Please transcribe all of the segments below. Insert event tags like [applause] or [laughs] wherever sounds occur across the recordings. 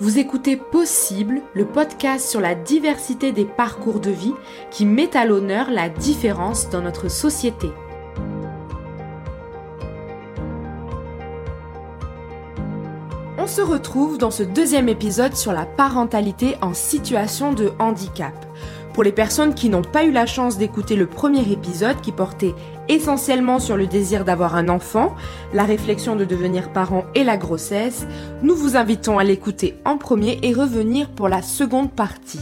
Vous écoutez Possible, le podcast sur la diversité des parcours de vie qui met à l'honneur la différence dans notre société. On se retrouve dans ce deuxième épisode sur la parentalité en situation de handicap. Pour les personnes qui n'ont pas eu la chance d'écouter le premier épisode qui portait essentiellement sur le désir d'avoir un enfant, la réflexion de devenir parent et la grossesse, nous vous invitons à l'écouter en premier et revenir pour la seconde partie.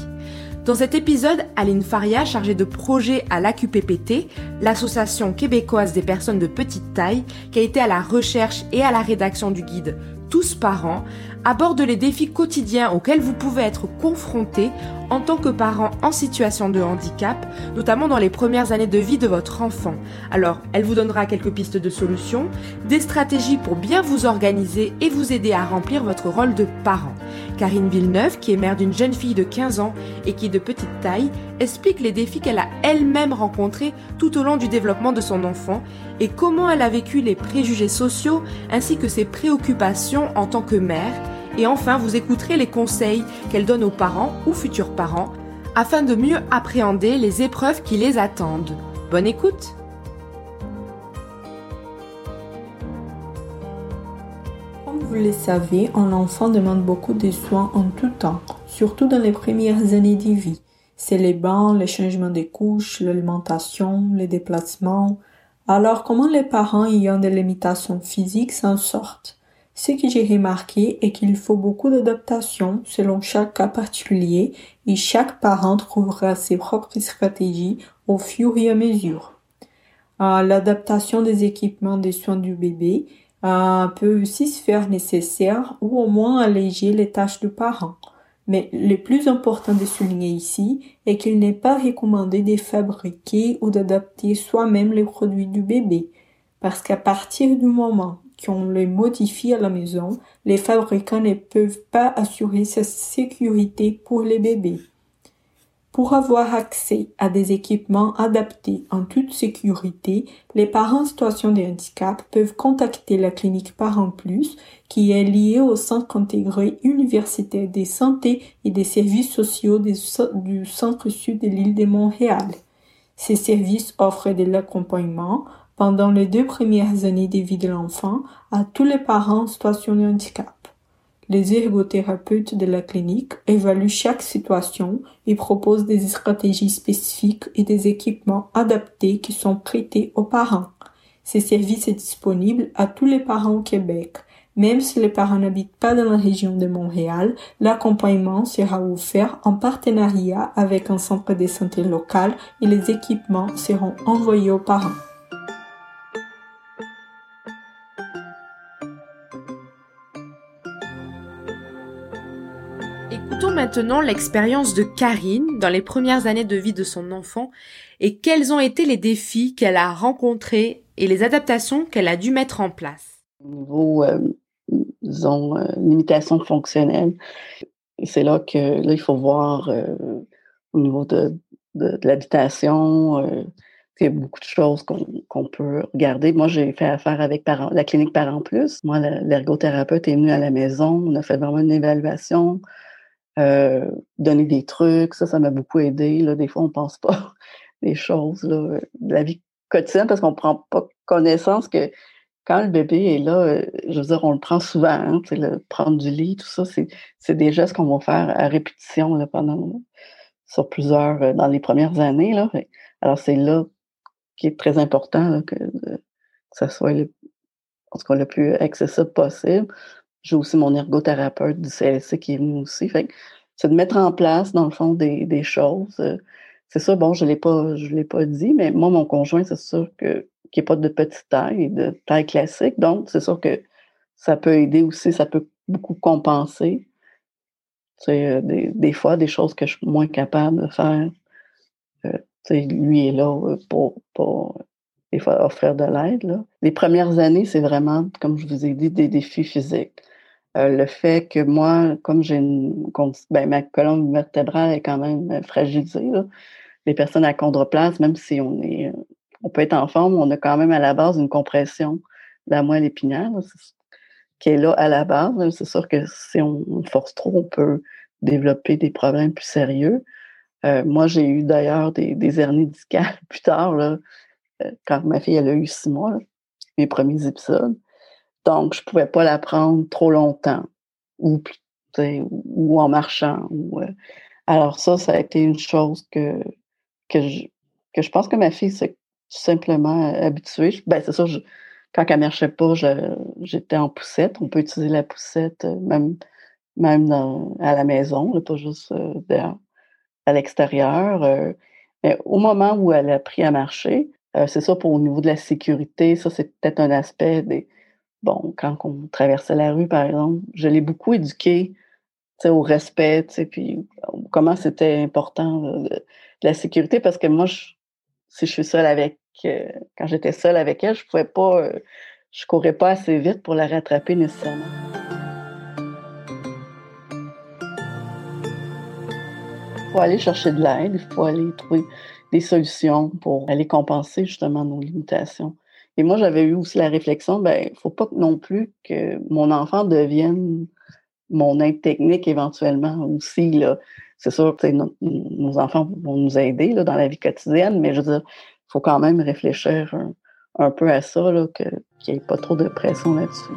Dans cet épisode, Aline Faria, chargée de projet à l'AQPPT, l'association québécoise des personnes de petite taille, qui a été à la recherche et à la rédaction du guide tous parents, aborde les défis quotidiens auxquels vous pouvez être confrontés en tant que parent en situation de handicap, notamment dans les premières années de vie de votre enfant. Alors, elle vous donnera quelques pistes de solutions, des stratégies pour bien vous organiser et vous aider à remplir votre rôle de parent. Karine Villeneuve, qui est mère d'une jeune fille de 15 ans et qui est de petite taille, explique les défis qu'elle a elle-même rencontrés tout au long du développement de son enfant et comment elle a vécu les préjugés sociaux ainsi que ses préoccupations en tant que mère. Et enfin, vous écouterez les conseils qu'elle donne aux parents ou futurs parents afin de mieux appréhender les épreuves qui les attendent. Bonne écoute vous le savez, un enfant demande beaucoup de soins en tout temps, surtout dans les premières années de vie. C'est les bains, les changements de couches, l'alimentation, les déplacements. Alors comment les parents ayant des limitations physiques s'en sortent? Ce que j'ai remarqué est qu'il faut beaucoup d'adaptation selon chaque cas particulier et chaque parent trouvera ses propres stratégies au fur et à mesure. Euh, l'adaptation des équipements des soins du bébé euh, peut aussi se faire nécessaire ou au moins alléger les tâches du parent. Mais le plus important de souligner ici est qu'il n'est pas recommandé de fabriquer ou d'adapter soi-même les produits du bébé, parce qu'à partir du moment qu'on les modifie à la maison, les fabricants ne peuvent pas assurer sa sécurité pour les bébés. Pour avoir accès à des équipements adaptés en toute sécurité, les parents en situation de handicap peuvent contacter la clinique Parents Plus, qui est liée au Centre intégré universitaire des santé et des services sociaux du centre sud de l'île de Montréal. Ces services offrent de l'accompagnement pendant les deux premières années de vie de l'enfant à tous les parents en situation de handicap. Les ergothérapeutes de la clinique évaluent chaque situation et proposent des stratégies spécifiques et des équipements adaptés qui sont prêtés aux parents. Ces services sont disponibles à tous les parents au Québec. Même si les parents n'habitent pas dans la région de Montréal, l'accompagnement sera offert en partenariat avec un centre de santé local et les équipements seront envoyés aux parents. Maintenant l'expérience de Karine dans les premières années de vie de son enfant et quels ont été les défis qu'elle a rencontrés et les adaptations qu'elle a dû mettre en place. Au niveau, euh, disons, euh, limitation fonctionnelle, c'est là que là, il faut voir euh, au niveau de, de, l'habitation, euh, il y a beaucoup de choses qu'on peut regarder. Moi, j'ai fait affaire avec la clinique Parents Plus. Moi, l'ergothérapeute est venu à la maison. On a fait vraiment une évaluation. Euh, donner des trucs, ça, ça m'a beaucoup aidé. Là. Des fois, on pense pas [laughs] des choses là, de la vie quotidienne parce qu'on prend pas connaissance que quand le bébé est là, euh, je veux dire, on le prend souvent, hein, le, prendre du lit, tout ça, c'est des gestes qu'on va faire à répétition là, pendant sur plusieurs, euh, dans les premières années. Là. Alors, c'est là qui est très important que, que, ça soit en tout cas, le plus accessible possible. J'ai aussi mon ergothérapeute du CLC qui est venu aussi. C'est de mettre en place, dans le fond, des, des choses. Euh, c'est ça, bon, je ne l'ai pas, dit, mais moi, mon conjoint, c'est sûr que qui n'est pas de petite taille, de taille classique. Donc, c'est sûr que ça peut aider aussi, ça peut beaucoup compenser. Euh, des, des, fois des choses que je suis moins capable de faire. Euh, lui est là pour, pour des fois offrir de l'aide. Les premières années, c'est vraiment, comme je vous ai dit, des défis physiques. Euh, le fait que moi, comme j'ai une ben, ma colonne vertébrale est quand même euh, fragilisée, les personnes à chondroplaste, même si on est euh, on peut être en forme, on a quand même à la base une compression de la moelle épinière. qui est là à la base. C'est sûr que si on, force trop, on peut développer des problèmes plus sérieux. Moi, j'ai eu d'ailleurs des, des hernies discales [laughs] plus tard, quand ma fille elle a eu six mois, mes premiers épisodes. Donc, je pouvais pas la prendre trop longtemps ou, ou en marchant. Euh, alors ça, ça a été une chose que, que, je, que je pense que ma fille s'est simplement habituée. Ben, c'est ça, quand elle marchait pas, j'étais en poussette. On peut utiliser la poussette euh, même, même à la maison, pas juste euh, à l'extérieur. Euh. mais au moment où elle a appris à marcher, c'est ça pour au niveau de la sécurité, ça c'est peut-être un aspect des. Bon, quand on traversait la rue, par exemple, je l'ai beaucoup éduquée au respect, puis comment c'était important de, la sécurité, parce que moi, si je suis seule avec quand j'étais seule avec elle, je pouvais pas, euh, je courais pas assez vite pour la rattraper nécessairement. Il faut aller chercher de l'aide, il faut aller trouver des solutions pour aller compenser justement nos limitations. Et moi, j'avais eu aussi la réflexion, ben, faut pas non plus que mon enfant devienne mon aide technique éventuellement aussi. Là. C'est sûr que nos enfants vont nous aider là, dans la vie quotidienne, mais je veux dire, il faut quand même réfléchir un, peu à ça, qu'il n'y ait pas trop de pression là-dessus.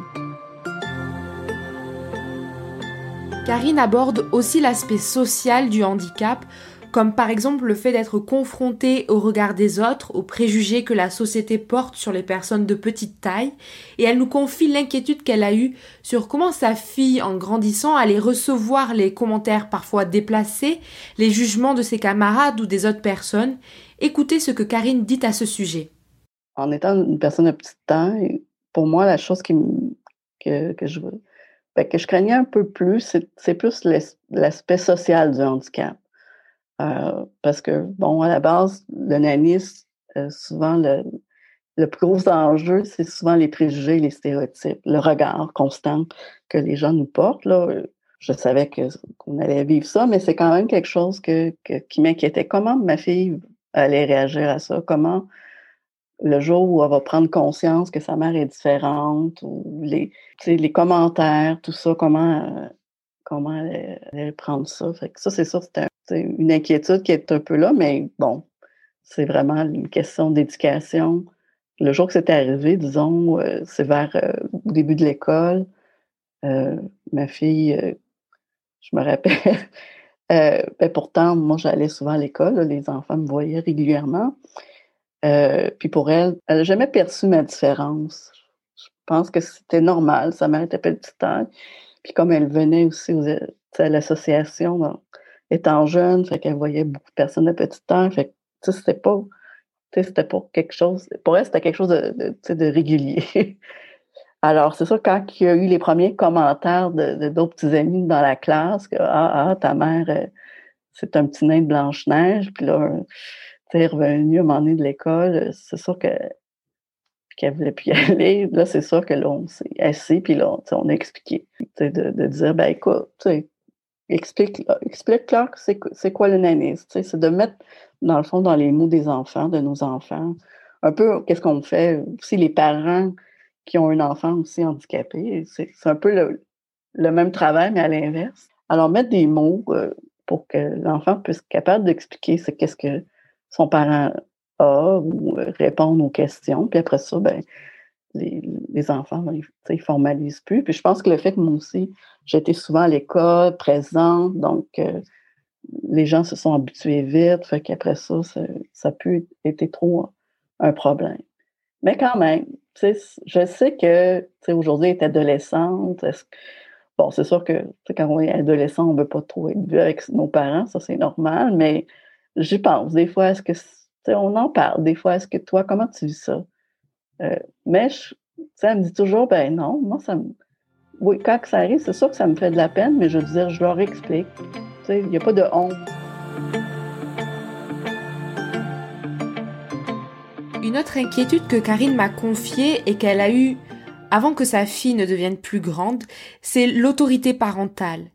Karine aborde aussi l'aspect social du handicap, comme par exemple le fait d'être confrontée au regard des autres, aux préjugés que la société porte sur les personnes de petite taille, et elle nous confie l'inquiétude qu'elle a eue sur comment sa fille, en grandissant, allait recevoir les commentaires parfois déplacés, les jugements de ses camarades ou des autres personnes, Écoutez ce que Karine dit à ce sujet. En étant une personne de petite taille, pour moi, la chose qui que, je, ben, que je craignais un peu plus, c'est plus l'aspect social du handicap. Euh, parce que, bon, à la base, le nanisme, euh, souvent, le, plus gros enjeu, c'est souvent les préjugés, les stéréotypes, le regard constant que les gens nous portent. Là. Je savais qu'on allait vivre ça, mais c'est quand même quelque chose que, qui m'inquiétait. Comment ma fille allait réagir à ça? Comment le jour où elle va prendre conscience que sa mère est différente ou les, les commentaires, tout ça, comment, euh, comment elle, allait prendre ça? Que ça, c'est ça, c'est une inquiétude qui est un peu là, mais bon, c'est vraiment une question d'éducation. Le jour que c'est arrivé, disons, euh, c'est vers euh, début de l'école, ma fille, je me rappelle, [laughs] Euh, ben pourtant, moi, j'allais souvent à l'école, les enfants me voyaient régulièrement. Euh, puis pour elle, elle n'a jamais perçu ma différence. Je pense que c'était normal. Sa mère était petite taille. Puis comme elle venait aussi à l'association étant jeune, fait qu'elle voyait beaucoup de personnes de petite taille. Fait que c'était pas. C'était pas quelque chose. Pour elle, c'était quelque chose de, de, régulier. [laughs] Alors, c'est ça, quand il y a eu les premiers commentaires de, d'autres petits amis dans la classe, que Ah, ah ta mère, euh, c'est un petit nain de Blanche-Neige, puis là, tu es revenu à un moment donné de l'école, c'est sûr que qu'elle voulait plus y [laughs] aller. Là, c'est sûr que là, on s'est assis, puis là, on a expliqué. De, de dire, ben écoute, explique, explique-leur c'est, c'est quoi le nanisme. C'est de mettre, dans le fond, dans les mots des enfants, de nos enfants, un peu qu'est-ce qu'on fait. Si les parents qui ont un enfant aussi handicapé. C'est un peu le, même travail, mais à l'inverse. Alors, mettre des mots euh, pour que l'enfant puisse être capable d'expliquer ce qu'est-ce que son parent a ou euh, répondre aux questions. Puis après ça, ben, les, enfants, ben, ils, formalisent plus. Puis je pense que le fait que moi aussi, j'étais souvent à l'école, présente, donc euh, les gens se sont habitués vite, fait qu'après ça, ça, ça a pu être trop un problème. Mais quand même, je sais que aujourd'hui, elle est adolescente. bon, c'est sûr que quand on est adolescent, on ne veut pas trop être vu avec nos parents, ça c'est normal, mais j'y pense. Des fois, est-ce que on en parle, des fois, est-ce que toi, comment tu vis ça? Euh, mais je, elle me dit toujours, ben non, moi, ça me. Oui, quand ça arrive, c'est sûr que ça me fait de la peine, mais je veux dire, je leur explique. Il n'y a pas de honte. Une autre inquiétude que Karine m'a confiée et qu'elle a eue avant que sa fille ne devienne plus grande, c'est l'autorité parentale.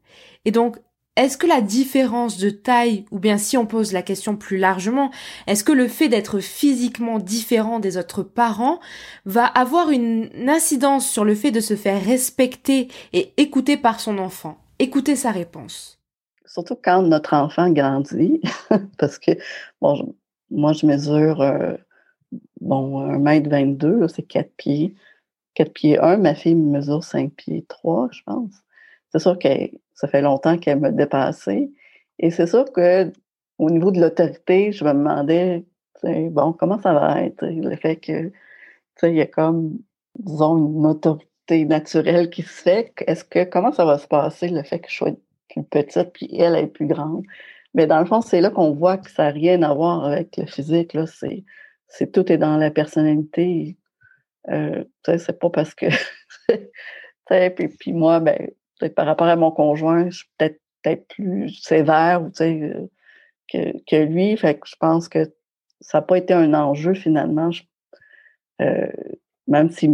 Et donc, Est-ce que la différence de taille, ou bien si on pose la question plus largement, est-ce que le fait d'être physiquement différent des autres parents va avoir une incidence sur le fait de se faire respecter et écouter par son enfant? Écoutez sa réponse. Surtout quand notre enfant grandit, [laughs] parce que, bon, moi je mesure, euh, bon, 1m22, c'est 4 pieds. 4 pieds 1, ma fille mesure 5 pieds 3, je pense. C'est sûr que ça fait longtemps qu'elle m'a dépassé. Et c'est sûr que au niveau de l'autorité, je me demandais, bon, comment ça va être? Le fait que, il y a comme, disons, une autorité naturelle qui se fait. Est-ce que, comment ça va se passer, le fait que je sois plus petite, puis elle est plus grande? Mais dans le fond, c'est là qu'on voit que ça n'a rien à voir avec le physique, là. C'est, c'est tout est dans la personnalité. Euh, c'est pas parce que, [laughs] puis, puis moi, ben, par rapport à mon conjoint, je suis peut-être peut plus sévère euh, que, que lui. Fait je pense que ça n'a pas été un enjeu finalement. Euh, même si,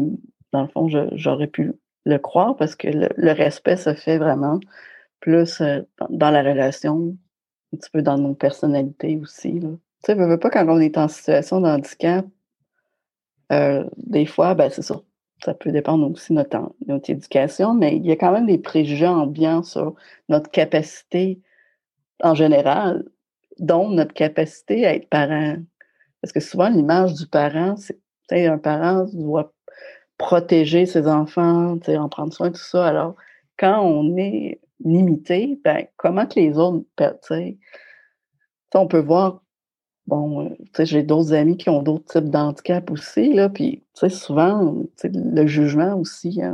dans le fond, j'aurais pu le croire parce que le, respect se fait vraiment plus euh, dans, la relation, un petit peu dans nos personnalités aussi. Tu sais, veux pas quand on est en situation de handicap, des fois, ben c'est ça ça peut dépendre aussi de notre, éducation, mais il y a quand même des préjugés ambiants sur notre capacité en général, dont notre capacité à être parent. Parce que souvent, l'image du parent, c'est un parent doit protéger ses enfants, en prendre soin, tout ça. Alors, quand on est limité, ben, comment que les autres, on peut voir bon, euh, tu sais, j'ai d'autres amis qui ont d'autres types d'handicap aussi, là, puis, tu sais, souvent, le jugement aussi, hein,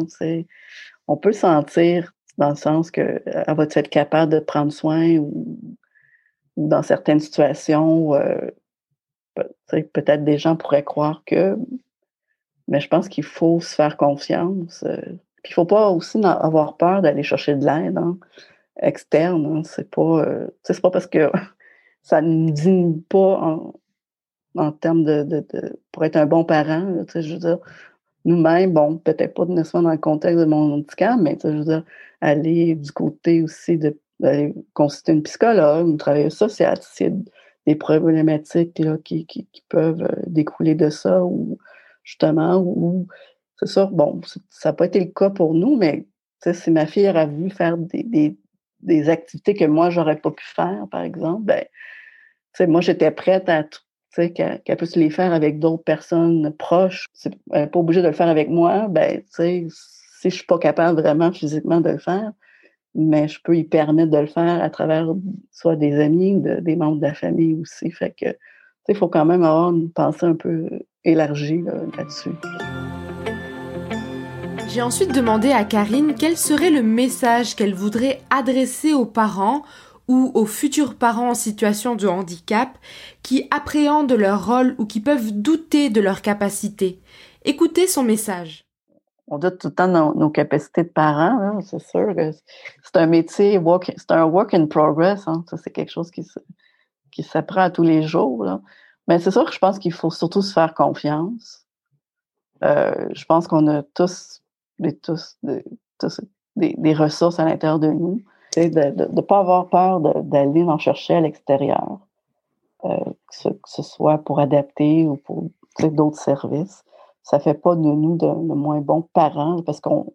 on peut sentir dans le sens que elle va être capable de prendre soin ou, dans certaines situations, euh, peut-être des gens pourraient croire que, mais je pense qu'il faut se faire confiance. Euh, puis il faut pas aussi avoir peur d'aller chercher de l'aide hein, externe. Hein, c'est pas, c'est pas parce que ça ne dit pas en, termes de, pour être un bon parent. je veux dire, nous-mêmes, bon, peut-être pas nécessairement dans le contexte de mon handicap, mais je veux dire, aller du côté aussi de d'aller consulter une psychologue, une travailleuse sociale, a des problématiques qui, peuvent euh, découler de ça, ou justement, ou c'est ça, bon, ça n'a pas été le cas pour nous, mais si ma fille aurait voulu faire des, activités que moi, j'aurais pas pu faire, par exemple, ben, moi, j'étais prête à qu'elle puisse les faire avec d'autres personnes proches. N'est pas obligée de le faire avec moi. Ben, si je suis pas capable vraiment physiquement de le faire, mais je peux y permettre de le faire à travers soit des amis des membres de la famille aussi. Fait que, il faut quand même avoir une pensée un peu élargie là-dessus. J'ai ensuite demandé à Karine quel serait le message qu'elle voudrait adresser aux parents ou aux futurs parents en situation de handicap qui appréhendent leur rôle ou qui peuvent douter de leurs capacités. Écoutez son message. On doute tout le temps nos, nos capacités de parents, hein, c'est sûr. C'est un métier, c'est un work in progress. Hein, ça, c'est quelque chose qui, qui s'apprend à tous les jours. Mais c'est sûr que je pense qu'il faut surtout se faire confiance. Euh, je pense qu'on a tous, des, tous, des ressources à l'intérieur de nous de ne pas avoir peur d'aller en chercher à l'extérieur, euh, que, ce, soit pour adapter ou pour d'autres services. Ça ne fait pas de nous de, moins bons parents parce qu'on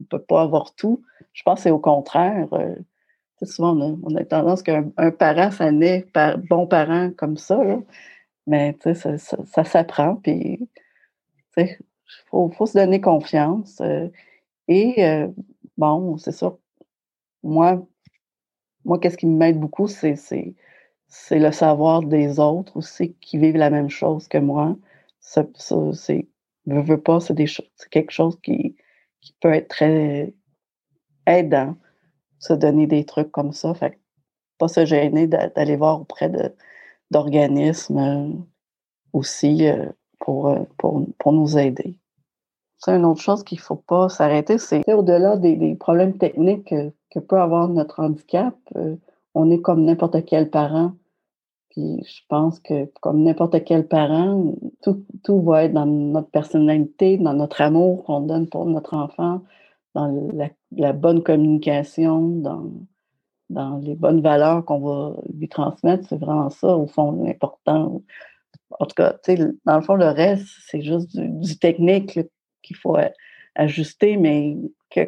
ne peut pas avoir tout. Je pense que c'est au contraire. Euh, souvent, on a, tendance qu'un parent, ça naît par bon parent comme ça. Mais ça, ça, s'apprend. Faut, faut, se donner confiance. Euh, et bon, c'est ça moi, moi qu'est-ce qui m'aide beaucoup, c'est, le savoir des autres aussi qui vivent la même chose que moi. Ça, c'est, veux, pas, c'est, quelque chose qui, qui peut être très aidant, se donner des trucs comme ça. Fait pas se gêner d'aller voir auprès d'organismes euh, aussi euh, pour, euh, pour, pour nous aider. C'est une autre chose qu'il ne faut pas s'arrêter, c'est au-delà des, problèmes techniques que, peut avoir notre handicap, euh, on est comme n'importe quel parent. Puis je pense que comme n'importe quel parent, tout, va être dans notre personnalité, dans notre amour qu'on donne pour notre enfant, dans la, bonne communication, dans, dans les bonnes valeurs qu'on va lui transmettre. C'est vraiment ça, au fond, l'important. En tout cas, dans le fond, le reste, c'est juste du, technique qu'il faut ajuster, mais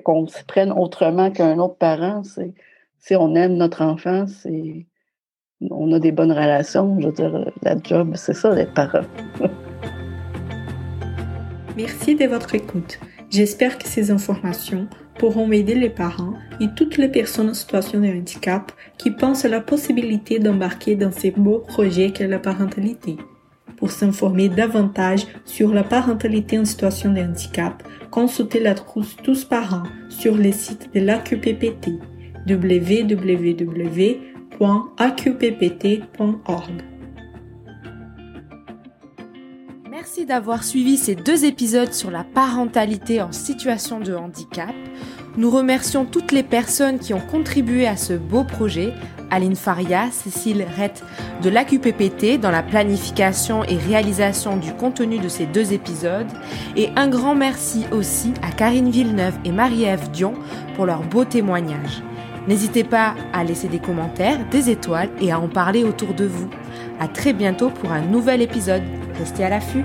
qu'on se prenne autrement qu'un autre parent, c'est si on aime notre enfant, c'est on a des bonnes relations. Je veux dire, la job, c'est ça, d'être parent. [laughs] Merci de votre écoute. J'espère que ces informations pourront aider les parents et toutes les personnes en situation de handicap qui pensent à la possibilité d'embarquer dans ces beaux projets qu'est la parentalité. Pour s'informer davantage sur la parentalité en situation de handicap, consultez la trousse Tous Parents sur le site de l'AQPPT www.aqppt.org. Merci d'avoir suivi ces deux épisodes sur la parentalité en situation de handicap. Nous remercions toutes les personnes qui ont contribué à ce beau projet. Aline Faria, Cécile Rett de l'AQPPT dans la planification et réalisation du contenu de ces deux épisodes. Et un grand merci aussi à Karine Villeneuve et Marie-Ève Dion pour leurs beaux témoignages. N'hésitez pas à laisser des commentaires, des étoiles et à en parler autour de vous. À très bientôt pour un nouvel épisode. Restez à l'affût.